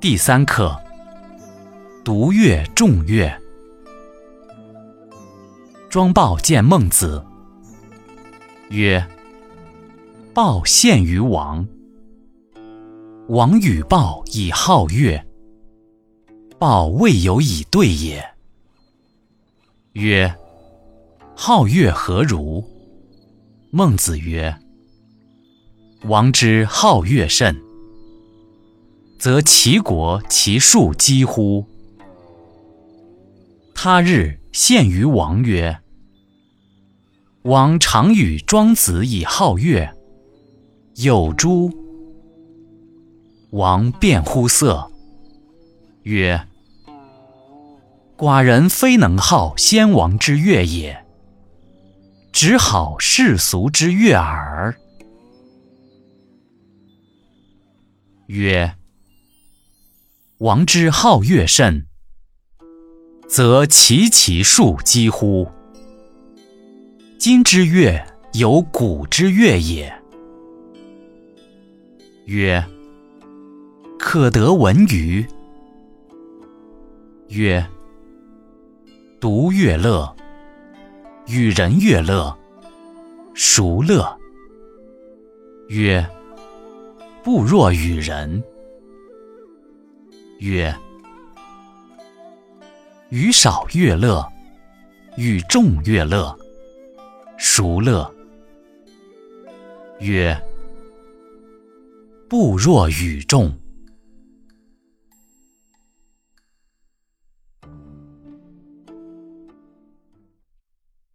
第三课，读乐众乐。庄豹见孟子，曰：“豹见于王。王与豹以好乐，豹未有以对也。”曰：“好乐何如？”孟子曰：“王之好乐甚。”则其国其庶几乎？他日献于王曰：“王常与庄子以好乐，有诸？”王辩乎色，曰：“寡人非能好先王之乐也，只好世俗之乐耳。”曰。王之好乐甚，则其其数几乎？今之乐有古之乐也。曰：可得闻于？曰：独乐乐，与人乐乐，孰乐？曰：不若与人。曰：与少乐乐，与众乐乐，孰乐？曰：不若与众。